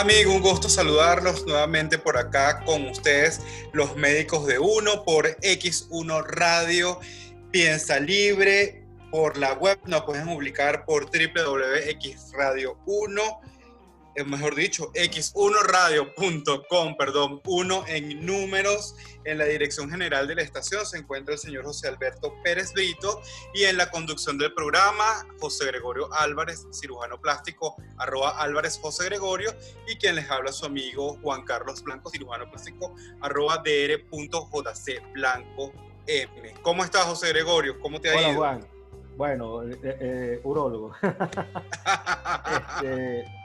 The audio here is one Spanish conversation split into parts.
Amigo, un gusto saludarlos nuevamente por acá con ustedes, los médicos de uno, por X1 Radio, Piensa Libre, por la web, nos pueden publicar por www.xradio1 mejor dicho, x1radio.com, perdón, uno en números. En la dirección general de la estación se encuentra el señor José Alberto Pérez Brito y en la conducción del programa José Gregorio Álvarez, cirujano plástico, arroba Álvarez José Gregorio y quien les habla su amigo Juan Carlos Blanco, cirujano plástico, arroba dr.jc Blanco M. ¿Cómo estás, José Gregorio? ¿Cómo te ha Hola, Juan. Bueno, eh, eh, eh urólogo. este,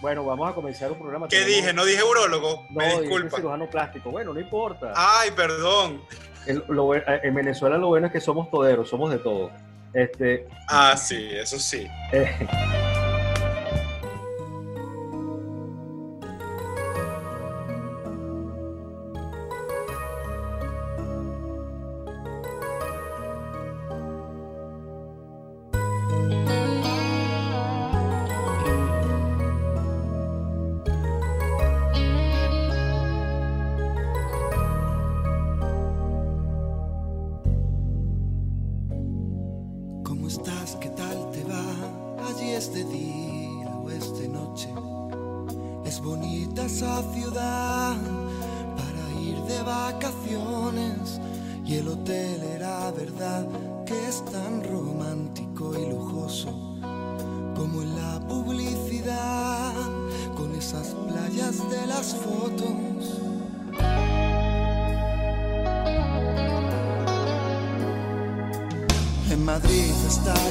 bueno, vamos a comenzar un programa. ¿Qué dije? ¿No dije urólogo? No, Me disculpa. cirujano plástico. Bueno, no importa. Ay, perdón. en Venezuela lo bueno es que somos toderos, somos de todo. Este, ah, sí, eso sí. Eh, stop.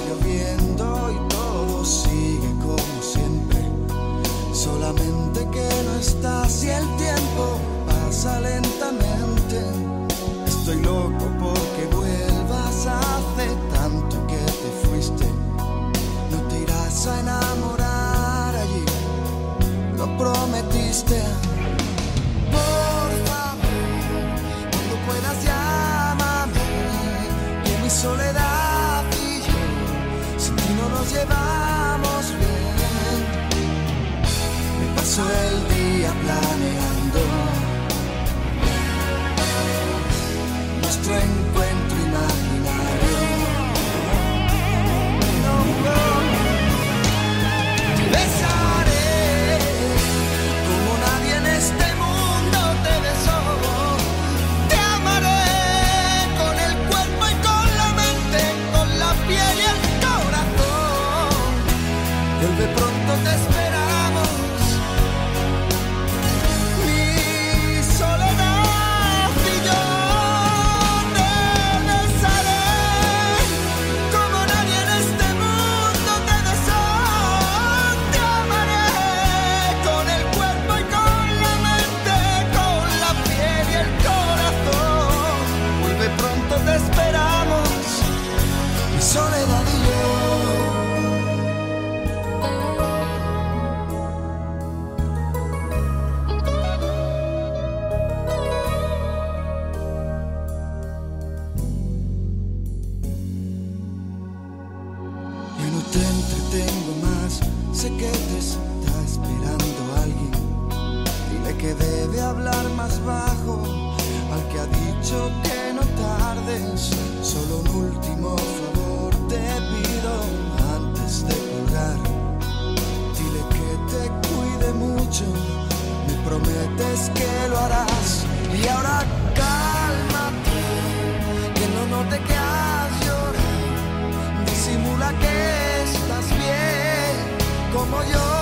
como yo.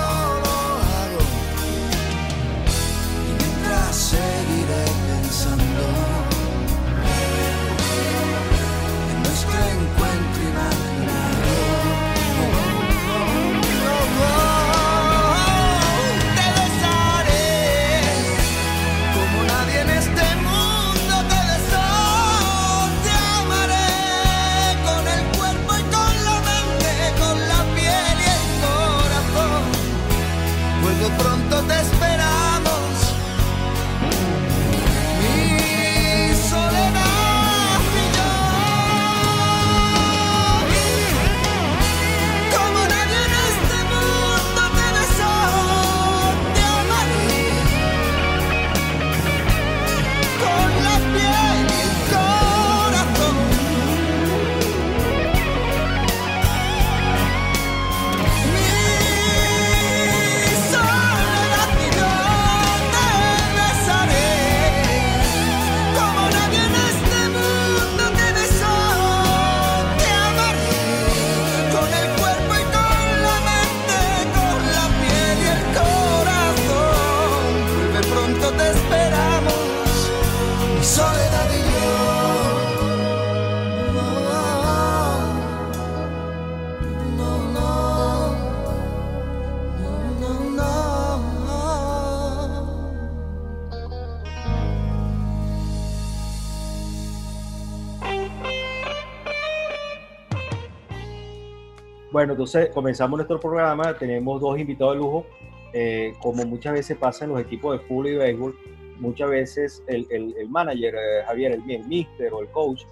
Bueno, entonces comenzamos nuestro programa, tenemos dos invitados de lujo, eh, como muchas veces pasa en los equipos de fútbol y béisbol, muchas veces el, el, manager, eh, Javier, el, el mister o el coach,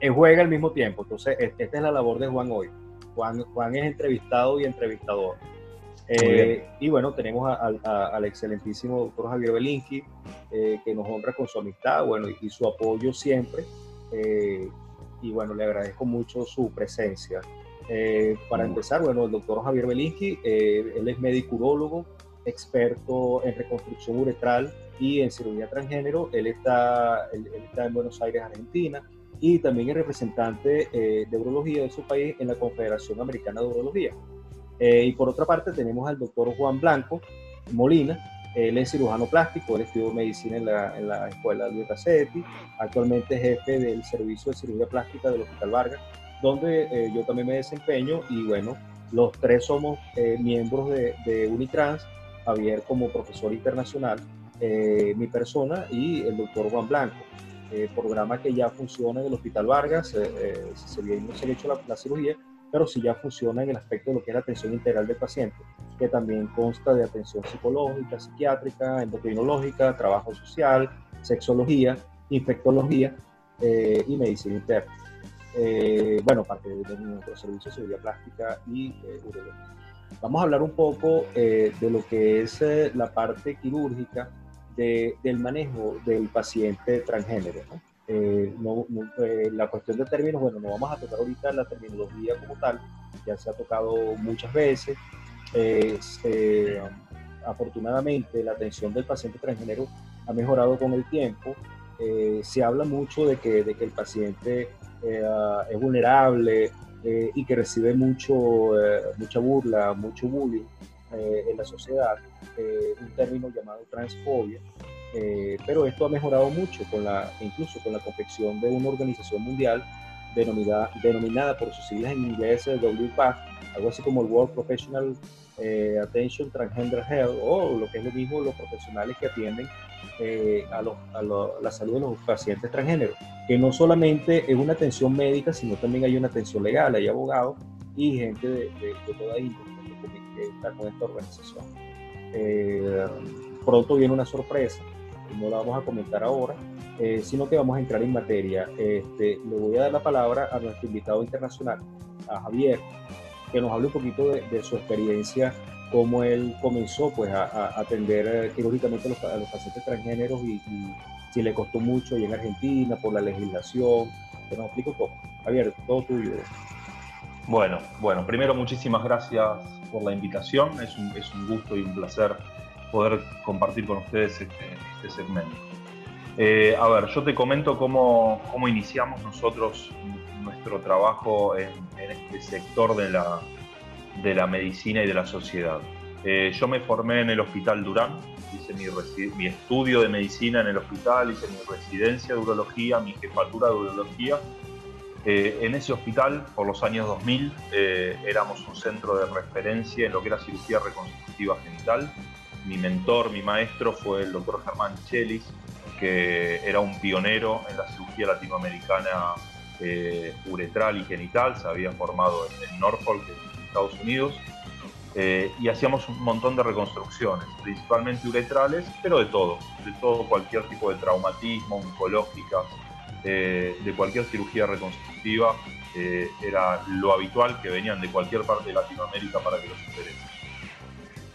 eh, juega al mismo tiempo. Entonces, esta es la labor de Juan hoy. Juan, Juan es entrevistado y entrevistador. Eh, y bueno, tenemos al excelentísimo doctor Javier Belinsky, que nos honra con su amistad bueno, y, su apoyo siempre. y bueno, le agradezco mucho su presencia. Para empezar, bueno, el doctor Javier Belinsky, él es médico urólogo, experto en reconstrucción uretral y en cirugía transgénero. Él está, él, está en Buenos Aires, Argentina, y también es representante eh, de urología de su país en la Confederación Americana de Urología. Eh, y por otra parte tenemos al doctor Juan Blanco Molina, él es cirujano plástico, él estudió medicina en la, en la escuela de Cassetti, actualmente es jefe del servicio de cirugía plástica del Hospital Vargas, donde eh, yo también me desempeño y bueno, los tres somos miembros de, Unitrans, Javier como profesor internacional eh, mi persona y el doctor Juan Blanco. Eh, programa que ya funciona en el Hospital Vargas, eh, eh se, no se ha hecho la, cirugía, pero sí ya funciona en el aspecto de lo que es la atención integral del paciente, que también consta de atención psicológica, psiquiátrica, endocrinológica, trabajo social, sexología, infectología y medicina interna. Bueno, parte de, nuestro servicio de cirugía plástica y urología. Vamos a hablar un poco de lo que es la parte quirúrgica del manejo del paciente transgénero. Eh, eh, la cuestión de términos, bueno, no vamos a tocar ahorita la terminología como tal, ya se ha tocado muchas veces. Eh, afortunadamente, la atención del paciente transgénero ha mejorado con el tiempo. Se habla mucho de que, de que el paciente es vulnerable y que recibe mucho, mucha burla, mucho bullying en la sociedad eh, un término llamado transfobia, eh, pero esto ha mejorado mucho con la, incluso con la confección de una organización mundial denominada, denominada por sus siglas en inglés eh, WPATH, algo así como el World Professional Attention Transgender Health, o lo que es lo mismo los profesionales que atienden a, la salud de los pacientes transgéneros, que no solamente es una atención médica, sino también hay una atención legal, hay abogados y gente de, de toda índole que está con esta organización. Eh, pronto viene una sorpresa, no la vamos a comentar ahora, eh, sino que vamos a entrar en materia. Este, le voy a dar la palabra a nuestro invitado internacional, a Javier, que nos hable un poquito de, su experiencia, cómo él comenzó pues, a, atender eh, quirúrgicamente a los, pacientes transgéneros y, si le costó mucho y en Argentina por la legislación. Que nos un poco. Javier, todo tuyo. Bueno, bueno, primero muchísimas gracias por la invitación. Es un, es un gusto y un placer poder compartir con ustedes este, este segmento. Eh, a ver, yo te comento cómo, cómo, iniciamos nosotros nuestro trabajo en, este sector de la, de la, medicina y de la sociedad. Eh, yo me formé en el Hospital Durán, hice mi, estudio de medicina en el hospital, hice mi residencia de urología, mi jefatura de urología eh, en ese hospital, por los años 2000, eh, éramos un centro de referencia en lo que era cirugía reconstructiva genital. Mi mentor, mi maestro fue el doctor Germán Chelis, que era un pionero en la cirugía latinoamericana uretral y genital, se había formado en, Norfolk, en Estados Unidos, y hacíamos un montón de reconstrucciones, principalmente uretrales, pero de todo, de todo, cualquier tipo de traumatismo, oncológica, de cualquier cirugía reconstructiva eh, era lo habitual que venían de cualquier parte de Latinoamérica para que los interese.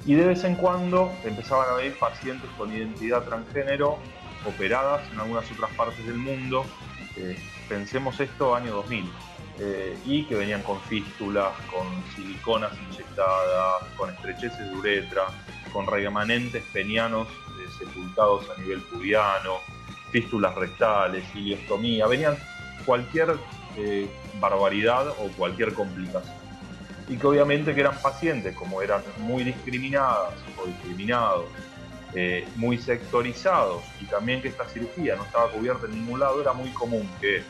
Y de vez en cuando empezaban a venir pacientes con identidad transgénero operadas en algunas otras partes del mundo, eh, pensemos esto año 2000, eh, y que venían con fístulas, con siliconas inyectadas, con estrecheces de uretra, con remanentes penianos sepultados a nivel pubiano, fístulas rectales, iliostomía, venían cualquier eh, barbaridad o cualquier complicación. Y que obviamente que eran pacientes, como eran muy discriminadas o discriminados, eh, muy sectorizados y también que esta cirugía no estaba cubierta en ningún lado, era muy común que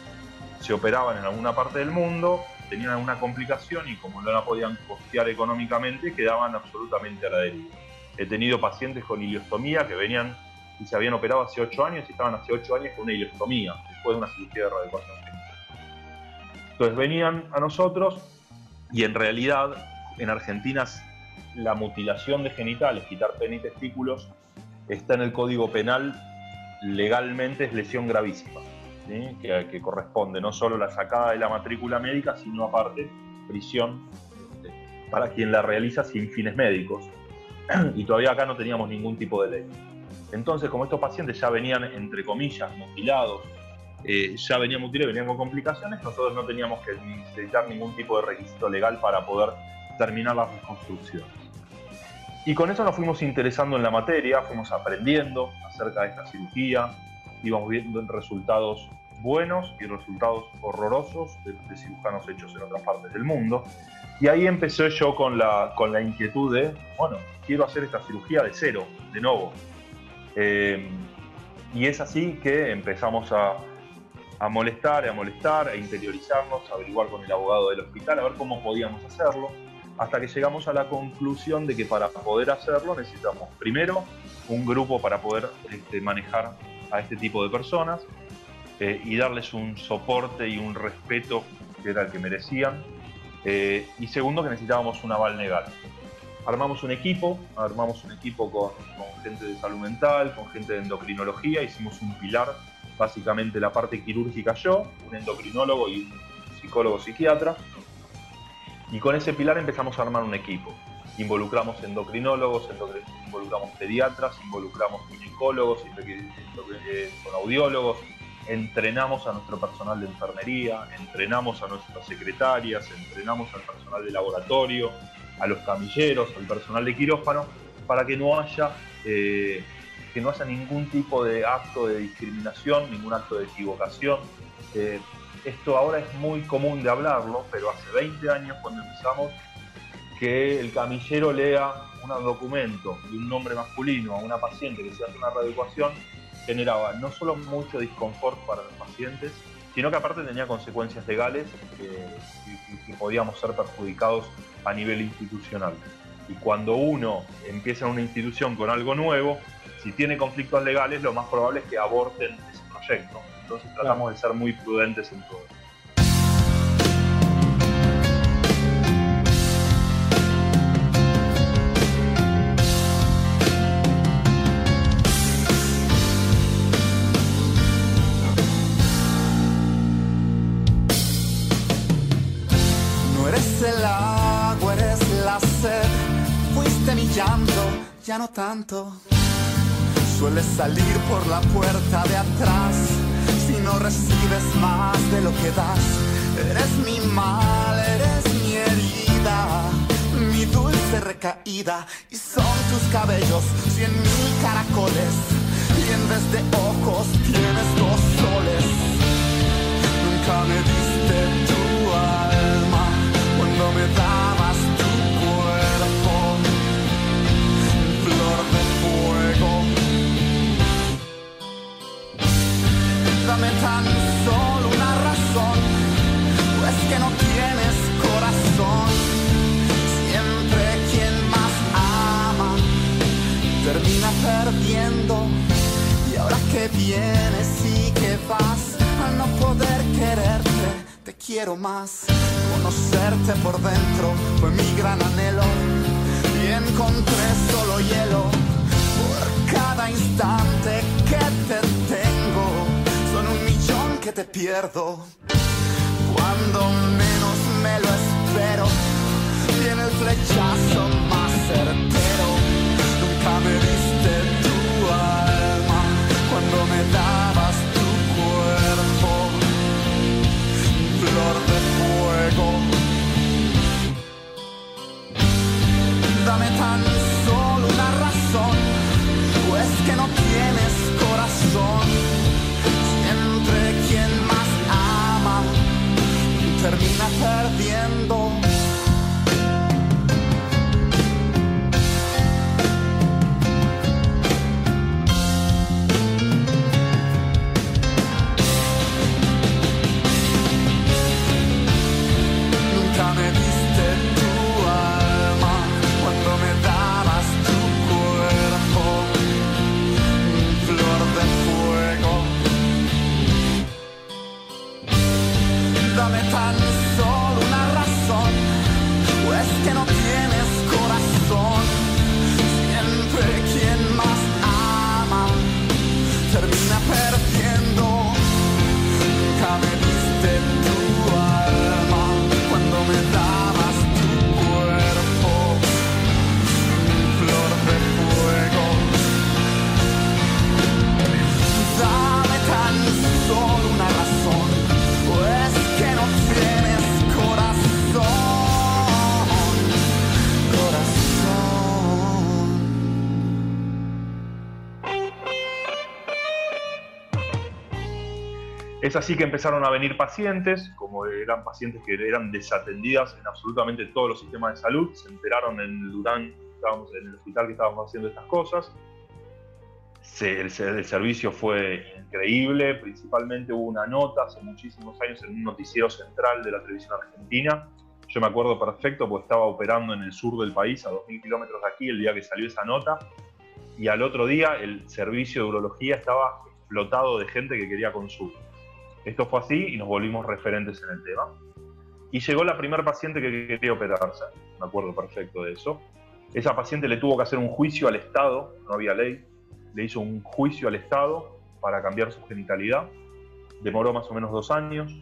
se operaban en alguna parte del mundo, tenían alguna complicación y como no la podían costear económicamente, quedaban absolutamente a la deriva. He tenido pacientes con iliostomía que venían y se habían operado hace 8 años y estaban hace 8 años con una ileostomía, después de una cirugía de radioecuación. Entonces venían a nosotros Y en realidad, en Argentina, la mutilación de genitales, quitar pene y testículos, está en el Código Penal legalmente es lesión gravísima, que, corresponde no solo la sacada de la matrícula médica, sino aparte prisión este, para quien la realiza sin fines médicos. Y todavía acá no teníamos ningún tipo de ley. Entonces, como estos pacientes ya venían, entre comillas, mutilados, eh, ya venían mutilados, venían con complicaciones, nosotros no teníamos que necesitar ningún tipo de requisito legal para poder terminar las reconstrucciones. Y con eso nos fuimos interesando en la materia, fuimos aprendiendo acerca de esta cirugía, íbamos viendo resultados buenos y resultados horrorosos de, cirujanos hechos en otras partes del mundo. Y ahí empecé yo con la, con la inquietud de, bueno, quiero hacer esta cirugía de cero, de nuevo. Eh, y es así que empezamos a, a molestar, a molestar, a interiorizarnos, a averiguar con el abogado del hospital, a ver cómo podíamos hacerlo, hasta que llegamos a la conclusión de que para poder hacerlo necesitamos primero un grupo para poder este, manejar a este tipo de personas eh, y darles un soporte y un respeto que era el que merecían. Eh, y segundo, que necesitábamos un aval legal. Armamos un equipo, armamos un equipo con, con gente de salud mental, con gente de endocrinología, hicimos un pilar, básicamente la parte quirúrgica yo, un endocrinólogo y un psicólogo psiquiatra, y con ese pilar empezamos a armar un equipo. Involucramos endocrinólogos, involucramos pediatras, involucramos ginecólogos, con audiólogos, entrenamos a nuestro personal de enfermería, entrenamos a nuestras secretarias, entrenamos al personal de laboratorio, a los camilleros, al personal de quirófano, para que no haya, eh, que no haya ningún tipo de acto de discriminación, ningún acto de equivocación. Eh, esto ahora es muy común de hablarlo, pero hace 20 años cuando empezamos, que el camillero lea un documento de un nombre masculino a una paciente que se hace una reeducación, generaba no solo mucho disconfort para los pacientes, sino que aparte tenía consecuencias legales y, que podíamos ser perjudicados a nivel institucional. Y cuando uno empieza una institución con algo nuevo, si tiene conflictos legales, lo más probable es que aborten ese proyecto. Entonces tratamos de ser muy prudentes en todo. Ya no tanto. Sueles salir por la puerta de atrás no recibes más de lo que das. Eres mi mal, eres mi herida, mi dulce recaída. Y son tus cabellos cien mil caracoles. Y en vez de ojos tienes dos soles. Nunca me diste tu Conocerte por dentro fue mi gran anhelo y encontré solo hielo por cada instante que te tengo que te pierdo. Cuando menos me lo espero, viene el flechazo más certero. Perdiendo. Es así que empezaron a venir pacientes, como eran pacientes que eran desatendidas en absolutamente todos los sistemas de salud, se enteraron en Durán, estábamos en el hospital que estábamos haciendo estas cosas. el, el, servicio fue increíble, principalmente hubo una nota hace muchísimos años en un noticiero central de la televisión argentina. Yo me acuerdo perfecto porque estaba operando en el sur del país, a 2.000 kilómetros de aquí, el día que salió esa nota. Y al otro día el servicio de urología estaba explotado de gente que quería consulta. Esto fue así y nos volvimos referentes en el tema. Y llegó la primera paciente que quería operarse, me acuerdo perfecto de eso. Esa paciente le tuvo que hacer un juicio al Estado, no había ley, le hizo un juicio al Estado para cambiar su genitalidad. Demoró más o menos dos años.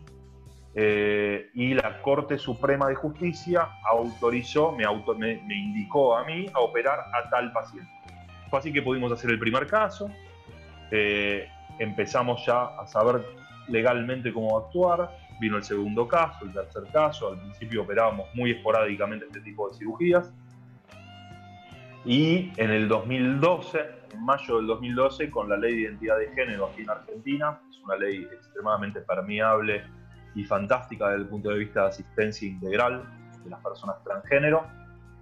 Eh, y la Corte Suprema de Justicia autorizó, me, indicó a mí a operar a tal paciente. Fue así que pudimos hacer el primer caso. Eh, empezamos ya a saber legalmente cómo actuar. Vino el segundo caso, el tercer caso. Al principio operábamos muy esporádicamente este tipo de cirugías. Y en el 2012, en mayo del 2012, con la ley de identidad de género aquí en Argentina, es una ley extremadamente permeable y fantástica desde el punto de vista de asistencia integral de las personas transgénero,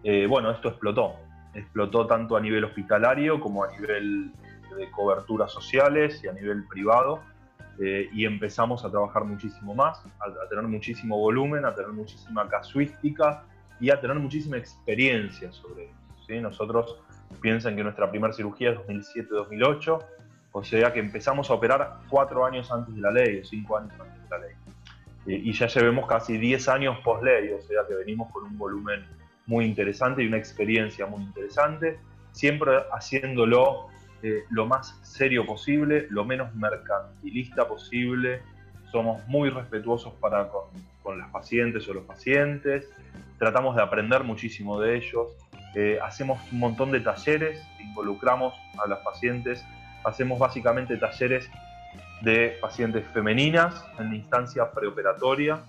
eh, bueno, esto explotó. Explotó tanto a nivel hospitalario como a nivel de coberturas sociales y a nivel privado. Eh, y empezamos a trabajar muchísimo más, a, tener muchísimo volumen, a tener muchísima casuística y a tener muchísima experiencia sobre eso. ¿sí? Nosotros piensan que nuestra primera cirugía es 2007-2008, o sea que empezamos a operar cuatro años antes de la ley, o cinco años antes de la ley. Eh, y ya llevemos casi 10 años post ley, o sea que venimos con un volumen muy interesante y una experiencia muy interesante, siempre haciéndolo eh, lo más serio posible, lo menos mercantilista posible. Somos muy respetuosos para con, con las pacientes o los pacientes. Tratamos de aprender muchísimo de ellos. Eh, hacemos un montón de talleres, involucramos a las pacientes. Hacemos básicamente talleres de pacientes femeninas en instancia preoperatoria.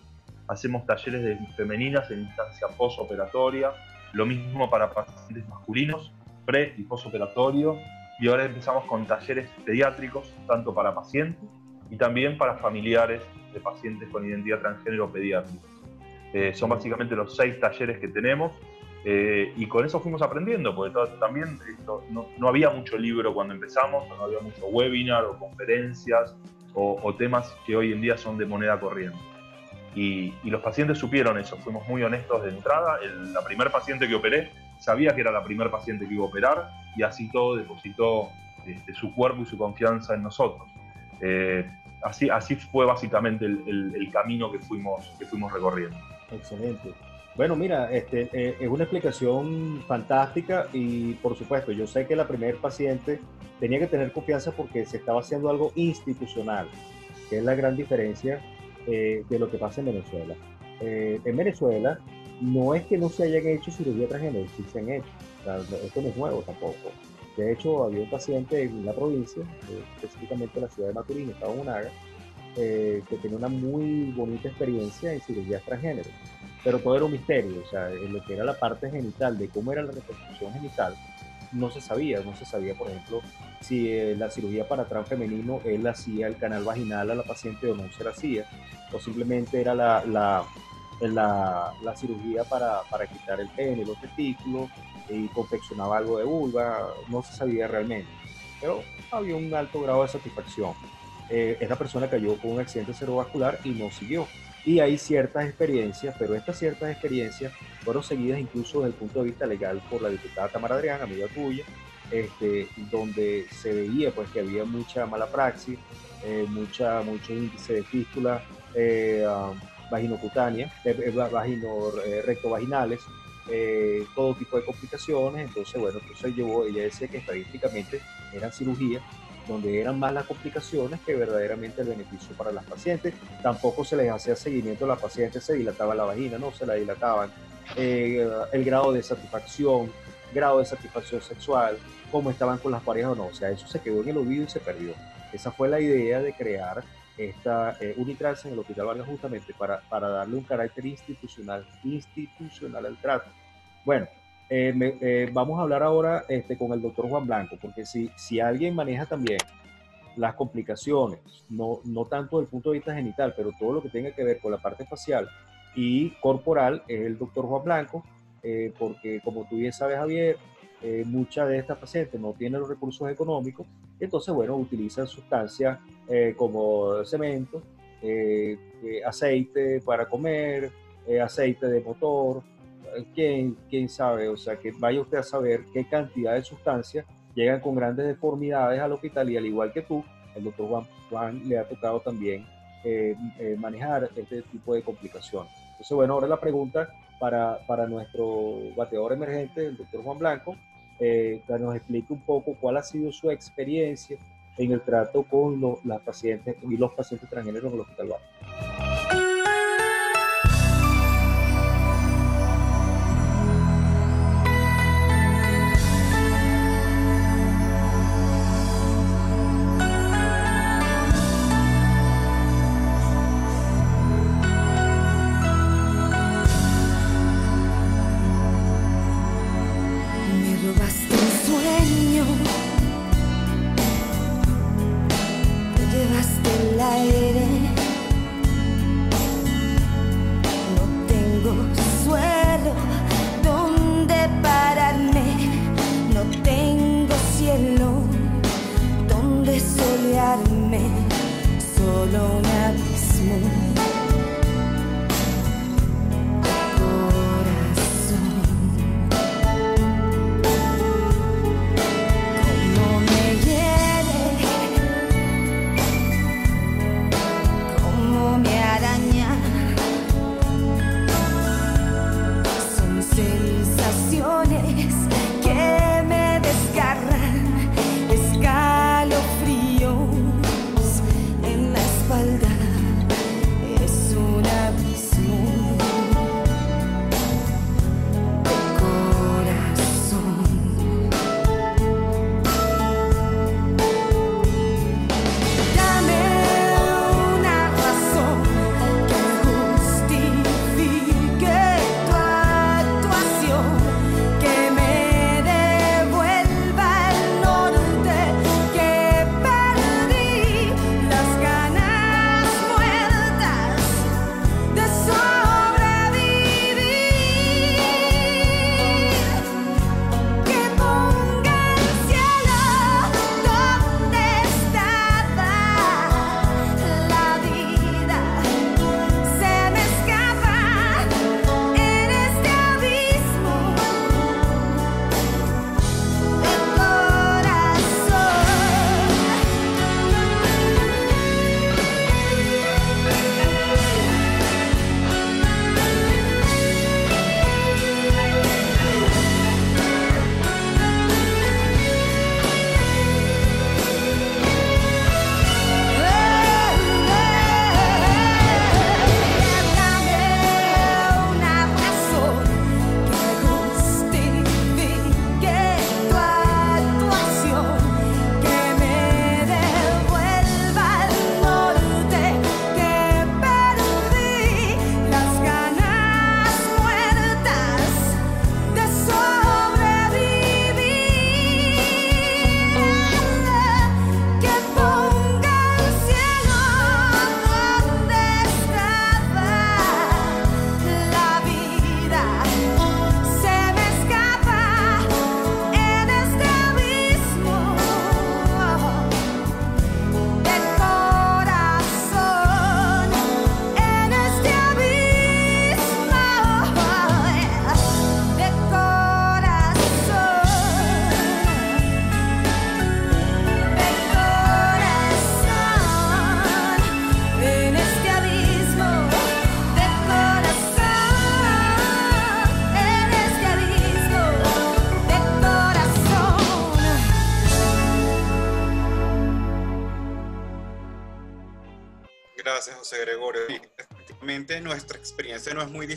Hacemos talleres de femeninas en instancia posoperatoria. Lo mismo para pacientes masculinos, pre y posoperatorio y ahora empezamos con talleres pediátricos, tanto para pacientes y también para familiares de pacientes con identidad transgénero pediátrica. Eh, son básicamente los seis talleres que tenemos eh, y con eso fuimos aprendiendo, porque también no, había mucho libro cuando empezamos, no había mucho webinar o conferencias o, temas que hoy en día son de moneda corriente. Y, los pacientes supieron eso, fuimos muy honestos de entrada. la primer paciente que operé sabía que era la primer paciente que iba a operar y así todo depositó este, su cuerpo y su confianza en nosotros. Eh, así, fue básicamente el, camino que fuimos, que fuimos recorriendo. Excelente. Bueno, mira, este, eh, es una explicación fantástica y por supuesto, yo sé que la primer paciente tenía que tener confianza porque se estaba haciendo algo institucional, que es la gran diferencia eh, de lo que pasa en Venezuela. en Venezuela, no es que no se hayan hecho cirugía transgénero, sí se han hecho. esto no es nuevo tampoco. De hecho, había un paciente en la provincia, eh, específicamente en la ciudad de Maturín, Estado Monaga, eh, que tenía una muy bonita experiencia en cirugía transgénero. Pero todo era un misterio, o sea, en lo que era la parte genital, de cómo era la reconstrucción genital, no se sabía. No se sabía, por ejemplo, si eh, la cirugía para trans femenino él hacía el canal vaginal a la paciente o no se la hacía, o simplemente era la la, la cirugía para, para, quitar el pene, los testículos, y confeccionaba algo de vulva, no se sabía realmente, pero había un alto grado de satisfacción. Eh, esta persona cayó con un accidente cerebrovascular y no siguió. Y hay ciertas experiencias, pero estas ciertas experiencias fueron seguidas incluso desde el punto de vista legal por la diputada Tamara Adrián, amiga tuya, este, donde se veía pues que había mucha mala praxis, eh, mucha, mucho índice de fístula, eh, um, vaginocutánea, eh, vagino, eh, rectovaginales, eh, todo tipo de complicaciones. Entonces, bueno, entonces llevó, ella decía que estadísticamente eran cirugías donde eran más las complicaciones que verdaderamente el beneficio para las pacientes. Tampoco se les hacía seguimiento a las pacientes, se dilataba la vagina, no se la dilataban. el grado de satisfacción, grado de satisfacción sexual, cómo estaban con las parejas o no. O sea, eso se quedó en el olvido y se perdió. Esa fue la idea de crear esta eh, Unitrans en el Hospital Vargas justamente para, para, darle un carácter institucional, institucional al trato. Bueno, eh, eh, vamos a hablar ahora este, con el doctor Juan Blanco, porque si, si alguien maneja también las complicaciones, no, no tanto desde el punto de vista genital, pero todo lo que tenga que ver con la parte facial y corporal es el doctor Juan Blanco, eh, porque como tú bien sabes, Javier, eh, muchas de estas pacientes no tienen los recursos económicos, entonces, bueno, utilizan sustancias eh, como cemento, aceite para comer, aceite de motor, ¿quién, quién sabe, o sea, que vaya usted a saber qué cantidad de sustancias llegan con grandes deformidades al hospital y al igual que tú, el doctor Juan, Juan le ha tocado también manejar este tipo de complicaciones. Entonces, bueno, ahora la pregunta para, para nuestro bateador emergente, el doctor Juan Blanco, eh, que nos explique un poco cuál ha sido su experiencia en el trato con los, las pacientes y los pacientes transgéneros en el Hospital.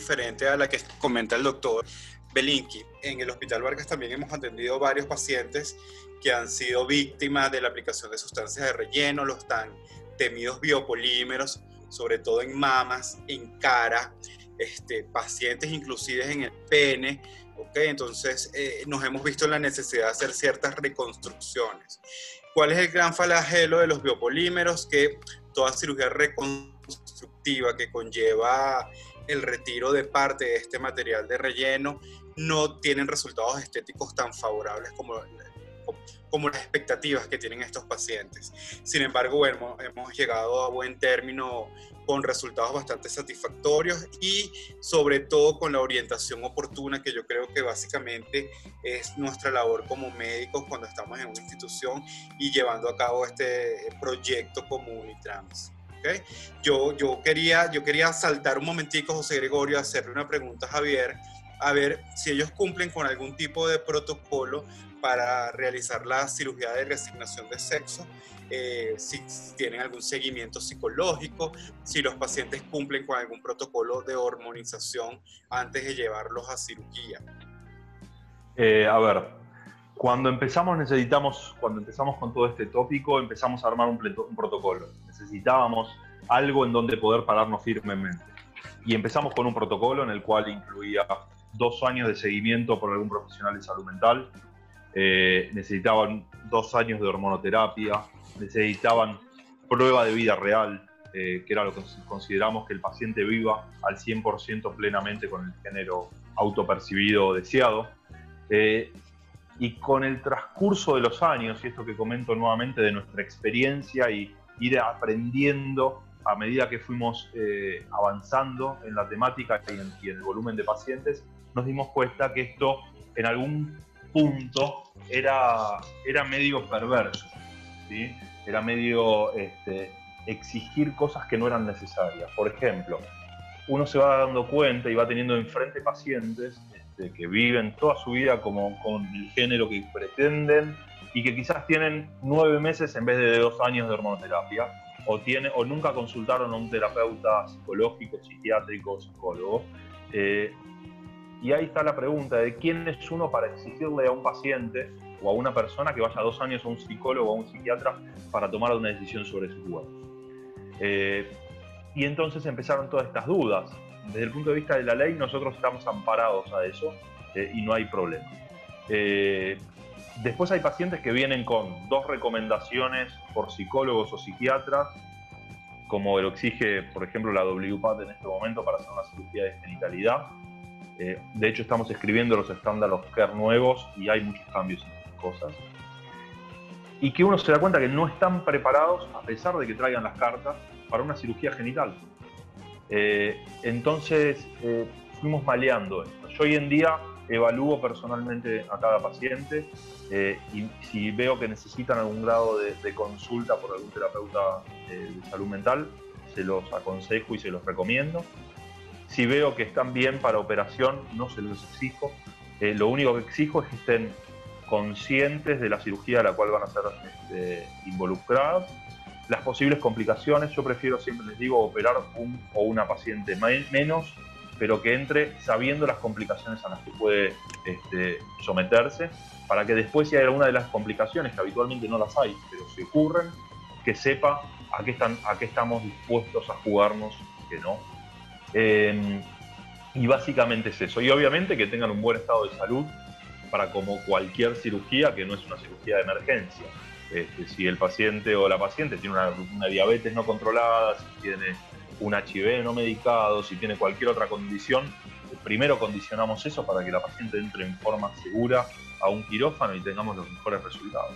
Diferente a la que comenta el doctor Belinki. En el Hospital Vargas también hemos atendido varios pacientes que han sido víctimas de la aplicación de sustancias de relleno, los tan temidos biopolímeros, sobre todo en mamas, en cara, este, pacientes inclusive en el pene. ¿okay? Entonces eh, nos hemos visto en la necesidad de hacer ciertas reconstrucciones. ¿Cuál es el gran flagelo de los biopolímeros? Que toda cirugía reconstructiva que conlleva el retiro de parte de este material de relleno no tienen resultados estéticos tan favorables como como las expectativas que tienen estos pacientes. Sin embargo, bueno, hemos llegado a buen término con resultados bastante satisfactorios y sobre todo con la orientación oportuna que yo creo que básicamente es nuestra labor como médicos cuando estamos en una institución y llevando a cabo este proyecto como Unitrans. ¿Okay? Yo, yo, quería, yo quería saltar un momentico, José Gregorio, hacerle una pregunta a Javier, a ver si ellos cumplen con algún tipo de protocolo para realizar la cirugía de resignación de sexo, eh, si tienen algún seguimiento psicológico, si los pacientes cumplen con algún protocolo de hormonización antes de llevarlos a cirugía. Eh, a ver, cuando empezamos necesitamos, cuando empezamos con todo este tópico, empezamos a armar un, un protocolo. Necesitábamos algo en donde poder pararnos firmemente. Y empezamos con un protocolo en el cual incluía dos años de seguimiento por algún profesional de salud mental, eh, necesitaban dos años de hormonoterapia, necesitaban prueba de vida real, eh, que era lo que consideramos que el paciente viva al 100% plenamente con el género autopercibido deseado. Eh, y con el transcurso de los años, y esto que comento nuevamente de nuestra experiencia y ir aprendiendo a medida que fuimos avanzando en la temática y en, y en, el volumen de pacientes, nos dimos cuenta que esto en algún punto era, era medio perverso, ¿sí? era medio este, exigir cosas que no eran necesarias. Por ejemplo, uno se va dando cuenta y va teniendo enfrente pacientes este, que viven toda su vida como con el género que pretenden y que quizás tienen nueve meses en vez de dos años de hormonoterapia, o, tiene, o nunca consultaron a un terapeuta psicológico, psiquiátrico, psicólogo. Eh, y ahí está la pregunta de quién es uno para exigirle a un paciente o a una persona que vaya dos años a un psicólogo o a un psiquiatra para tomar una decisión sobre su cuerpo. Eh, y entonces empezaron todas estas dudas. Desde el punto de vista de la ley, nosotros estamos amparados a eso eh, y no hay problema. Eh, después hay pacientes que vienen con dos recomendaciones por psicólogos o psiquiatras, como lo exige, por ejemplo, la WPAT en este momento para hacer una cirugía de genitalidad eh, de hecho, estamos escribiendo los estándares care nuevos y hay muchos cambios en estas cosas. Y que uno se da cuenta que no están preparados, a pesar de que traigan las cartas, para una cirugía genital. Eh, entonces, eh, fuimos maleando esto. Yo hoy en día evalúo personalmente a cada paciente y si veo que necesitan algún grado de, consulta por algún terapeuta de salud mental, se los aconsejo y se los recomiendo. Si veo que están bien para operación, no se los exijo. Eh, lo único que exijo es que estén conscientes de la cirugía a la cual van a ser este, involucrados. Las posibles complicaciones, yo prefiero siempre les digo operar un o una paciente menos, pero que entre sabiendo las complicaciones a las que puede este, someterse, para que después si hay alguna de las complicaciones, que habitualmente no las hay, pero si ocurren, que sepa a qué, están, a qué estamos dispuestos a jugarnos que no Em, y básicamente es eso. Y obviamente que tengan un buen estado de salud para como cualquier cirugía que no es una cirugía de emergencia. Este, si el paciente o la paciente tiene una, diabetes no controlada, si tiene un HIV no medicado, si tiene cualquier otra condición, primero condicionamos eso para que la paciente entre en forma segura a un quirófano y tengamos los mejores resultados.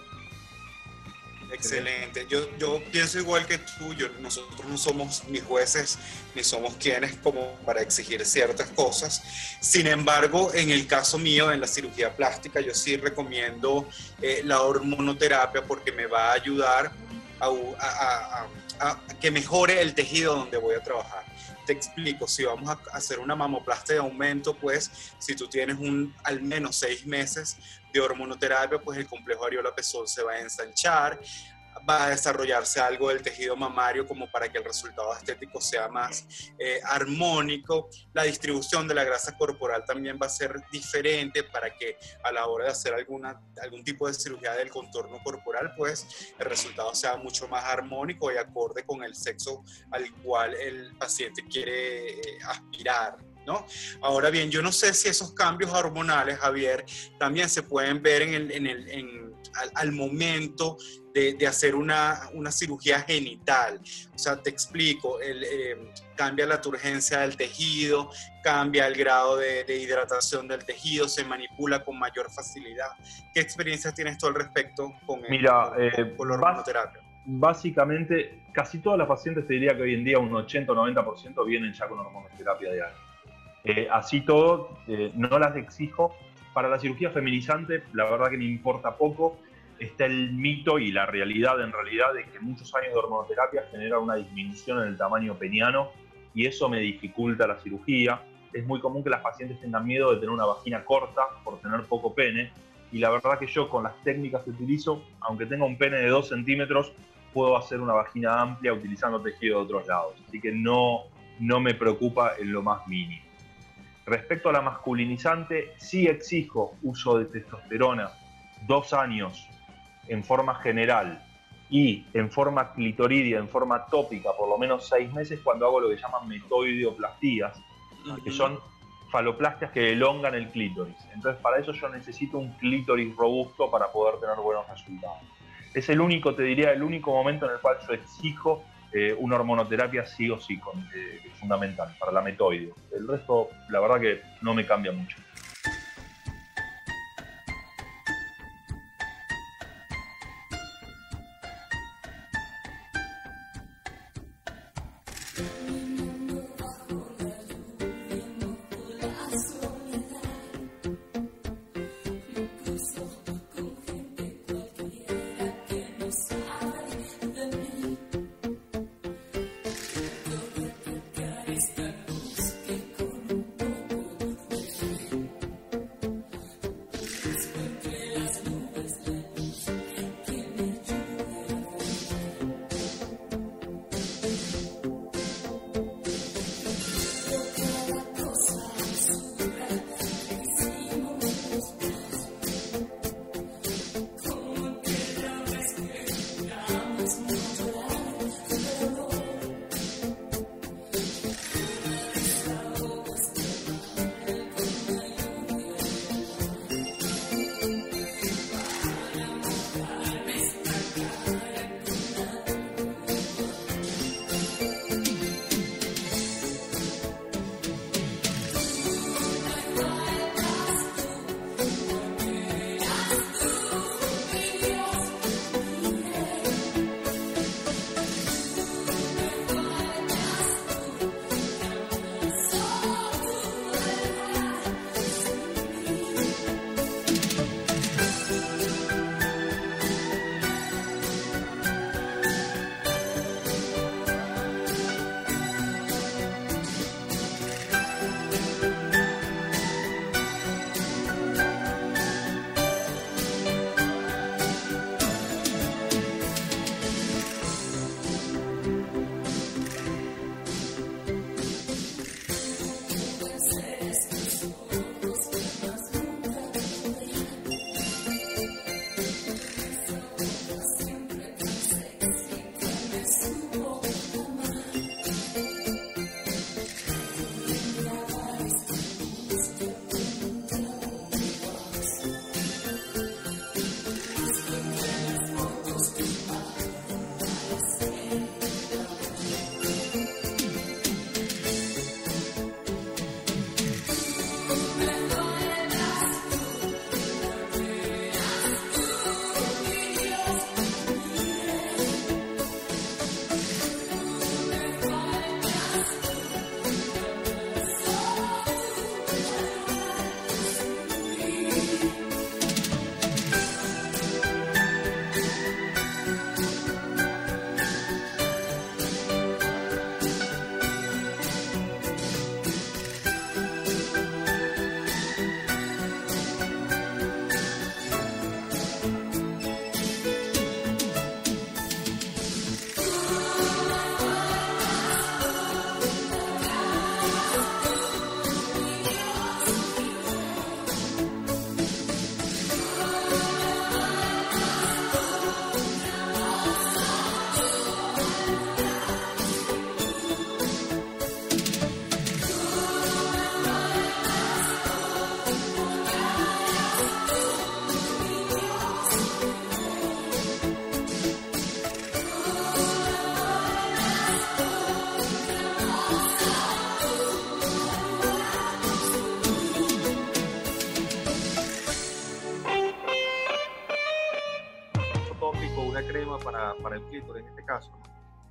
Excelente. Yo, yo pienso igual que tú, nosotros no somos ni jueces ni somos quienes como para exigir ciertas cosas. Sin embargo, en el caso mío, en la cirugía plástica, yo sí recomiendo eh, la hormonoterapia porque me va a ayudar a, a, que mejore el tejido donde voy a trabajar te explico, si vamos a hacer una mamoplastia de aumento, pues si tú tienes un al menos seis meses de hormonoterapia, pues el complejo areola pezón se va a ensanchar, va a desarrollarse algo del tejido mamario como para que el resultado estético sea más eh, armónico. La distribución de la grasa corporal también va a ser diferente para que a la hora de hacer alguna, algún tipo de cirugía del contorno corporal, pues el resultado sea mucho más armónico y acorde con el sexo al cual el paciente quiere eh, aspirar. ¿No? Ahora bien, yo no sé si esos cambios hormonales, Javier, también se pueden ver en el, en el, en, al, momento de, de, hacer una, una, cirugía genital. O sea, te explico, el, eh, cambia la turgencia del tejido, cambia el grado de, de, hidratación del tejido, se manipula con mayor facilidad. ¿Qué experiencias tienes tú al respecto con, Mira, el, con, eh, con la hormonoterapia? Básicamente, casi todas las pacientes te diría que hoy en día un 80 o 90% vienen ya con hormonoterapia de año. Eh, así todo, eh, no las exijo. Para la cirugía feminizante, la verdad que me importa poco. Está el mito y la realidad en realidad de que muchos años de hormonoterapia generan una disminución en el tamaño peniano y eso me dificulta la cirugía. Es muy común que las pacientes tengan miedo de tener una vagina corta por tener poco pene y la verdad que yo con las técnicas que utilizo, aunque tenga un pene de 2 centímetros, puedo hacer una vagina amplia utilizando tejido de otros lados. Así que no, no me preocupa en lo más mínimo. Respecto a la masculinizante, sí exijo uso de testosterona dos años en forma general y en forma clitoridia, en forma tópica, por lo menos seis meses cuando hago lo que llaman metoideoplastías, que son faloplastias que elongan el clítoris. Entonces, para eso yo necesito un clítoris robusto para poder tener buenos resultados. Es el único, te diría, el único momento en el cual yo exijo eh, una hormonoterapia sí o sí, con, eh, fundamental para la metoide. El resto, la verdad que no me cambia mucho.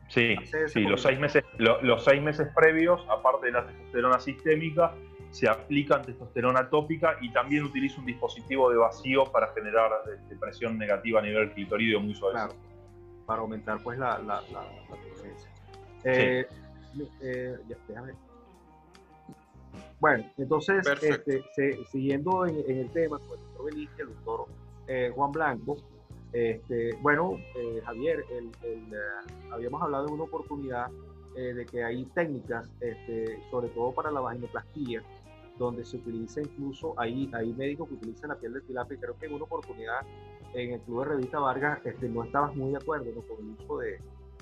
Sí, sí los, seis meses, los seis meses previos, aparte de la testosterona sistémica, se aplica testosterona tópica y también utiliza un dispositivo de vacío para generar este, presión negativa a nivel clitoridio muy suave. Claro, para aumentar pues la, la, la, eh, eh, déjame. Bueno, entonces, este, siguiendo en, el tema con el doctor Benicio, el doctor eh, Juan Blanco, este, bueno, Javier, el, habíamos hablado en una oportunidad de que hay técnicas, este, sobre todo para la vaginoplastía, donde se utiliza incluso, hay, hay médicos que utilizan la piel de tilapia, creo que en una oportunidad en el Club de Revista Vargas este, no estabas muy de acuerdo con el uso de,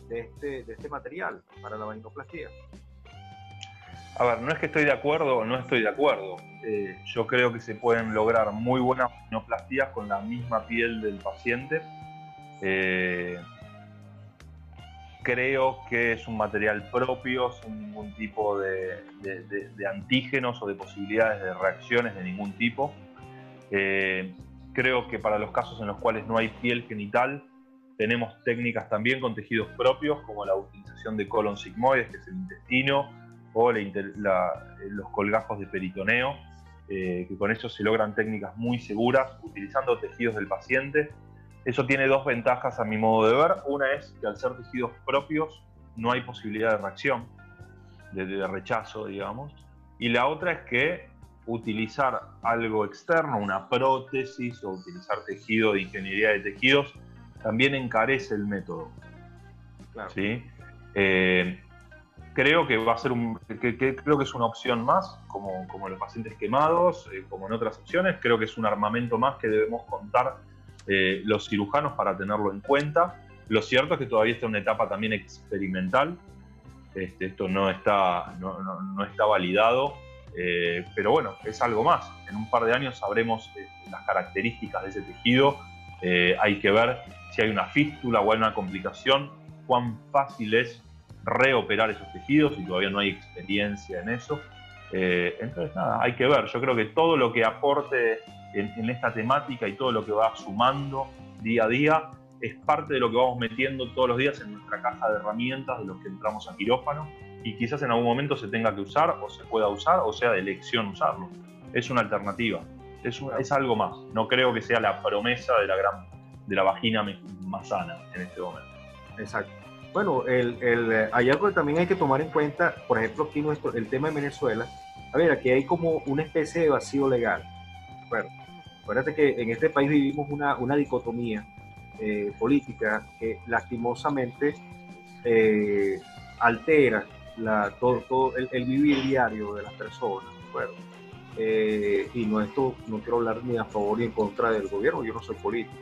de, este, de este material para la vaginoplastia. A ver, no es que estoy de acuerdo o no estoy de acuerdo. Eh, yo creo que se pueden lograr muy buenas vaginoplastías con la misma piel del paciente. Eh, creo que es un material propio, sin ningún tipo de, antígenos o de posibilidades de reacciones de ningún tipo. Eh, creo que para los casos en los cuales no hay piel genital, tenemos técnicas también con tejidos propios, como la utilización de colon sigmoides, que es el intestino, o los colgajos de peritoneo, eh, que con eso se logran técnicas muy seguras utilizando tejidos del paciente eso tiene dos ventajas a mi modo de ver. Una es que al ser tejidos propios no hay posibilidad de reacción, de, rechazo, digamos. Y la otra es que utilizar algo externo, una prótesis o utilizar tejido de ingeniería de tejidos, también encarece el método. ¿sí? Eh, creo que va a ser un, creo que es una opción más, como, como los pacientes quemados, eh, como en otras opciones. Creo que es un armamento más que debemos contar eh, los cirujanos para tenerlo en cuenta. Lo cierto es que todavía está en una etapa también experimental. Este, esto no está, no, está validado, eh, pero bueno, es algo más. En un par de años sabremos las características de ese tejido. hay que ver si hay una fístula o hay una complicación, cuán fácil es reoperar esos tejidos y todavía no hay experiencia en eso. entonces, nada, hay que ver. Yo creo que todo lo que aporte en, esta temática y todo lo que va sumando día a día es parte de lo que vamos metiendo todos los días en nuestra caja de herramientas de los que entramos a quirófano y quizás en algún momento se tenga que usar o se pueda usar o sea de elección usarlo. Es una alternativa, es, es algo más. No creo que sea la promesa de la, gran, de la vagina más sana en este momento. Exacto. Bueno, el, el, hay algo que también hay que tomar en cuenta, por ejemplo, aquí nuestro, el tema de Venezuela. A ver, aquí hay como una especie de vacío legal. Bueno, Acuérdate que en este país vivimos una, una dicotomía eh, política que lastimosamente eh, altera la, todo, el, vivir diario de las personas. Eh, y no, esto, no quiero hablar ni a favor ni en contra del gobierno, yo no soy político.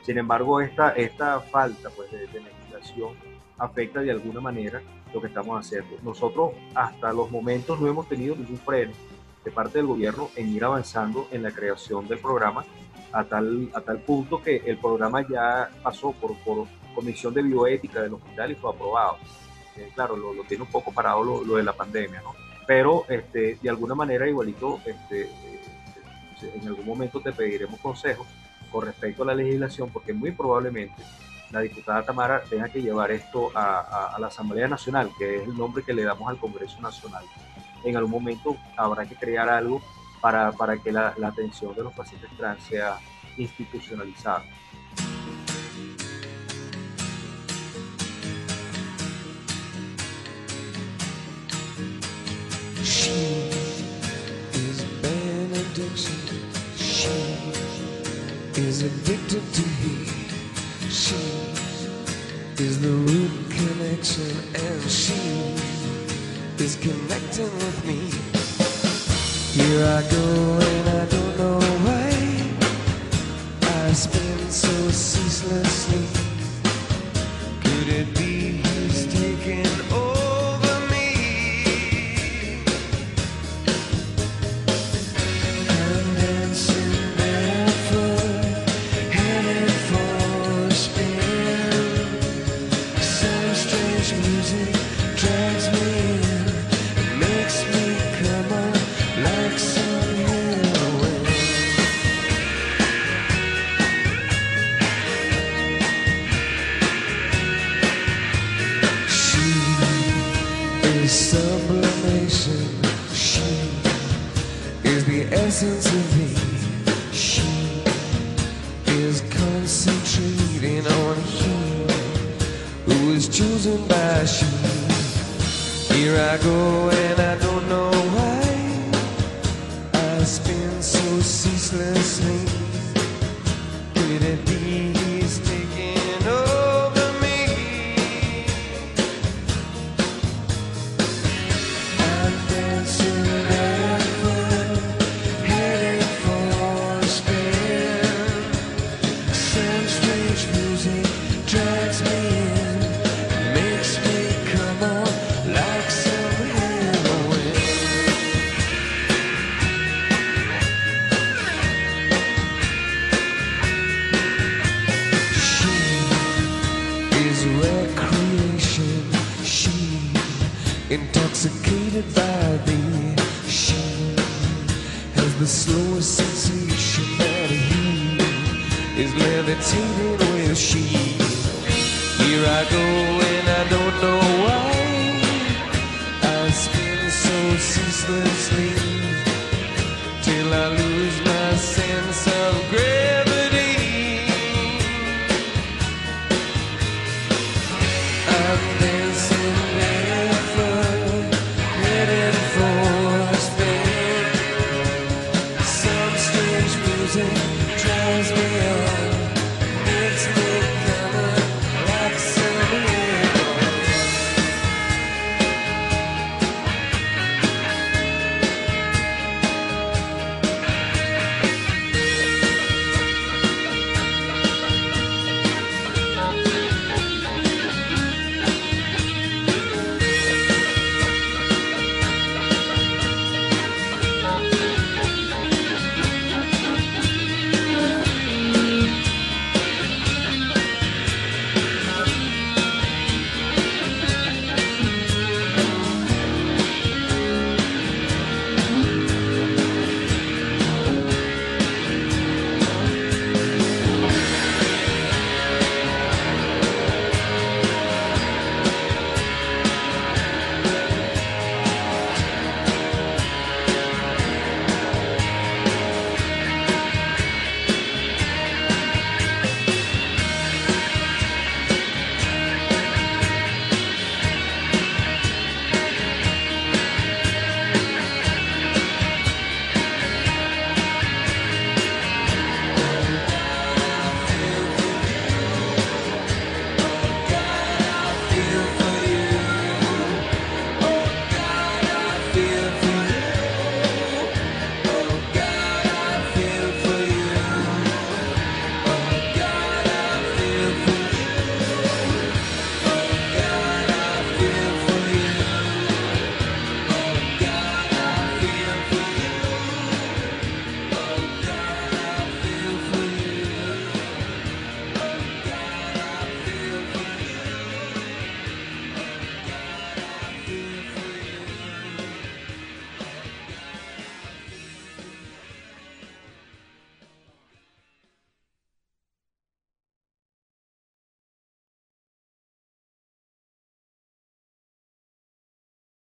Sin embargo, esta, esta falta pues, de legislación afecta de alguna manera lo que estamos haciendo. Nosotros hasta los momentos no hemos tenido ningún freno de parte del gobierno en ir avanzando en la creación del programa a tal, a tal punto que el programa ya pasó por, por comisión de bioética del hospital y fue aprobado. Eh, claro, lo, tiene un poco parado lo, de la pandemia, ¿no? Pero este, de alguna manera igualito, este, eh, en algún momento te pediremos consejos con respecto a la legislación, porque muy probablemente la diputada Tamara tenga que llevar esto a, la Asamblea Nacional, que es el nombre que le damos al Congreso Nacional en algún momento habrá que crear algo para, para que la, atención de los pacientes trans sea institucionalizada. Is addicted to. She is the root connection, and she is connecting with me. Here I go and I don't know why I spin so ceaselessly. Intoxicated by thee. She has the slowest sensation that he is levitating with she. Here I go and I don't know why. I spin so ceaselessly till I lose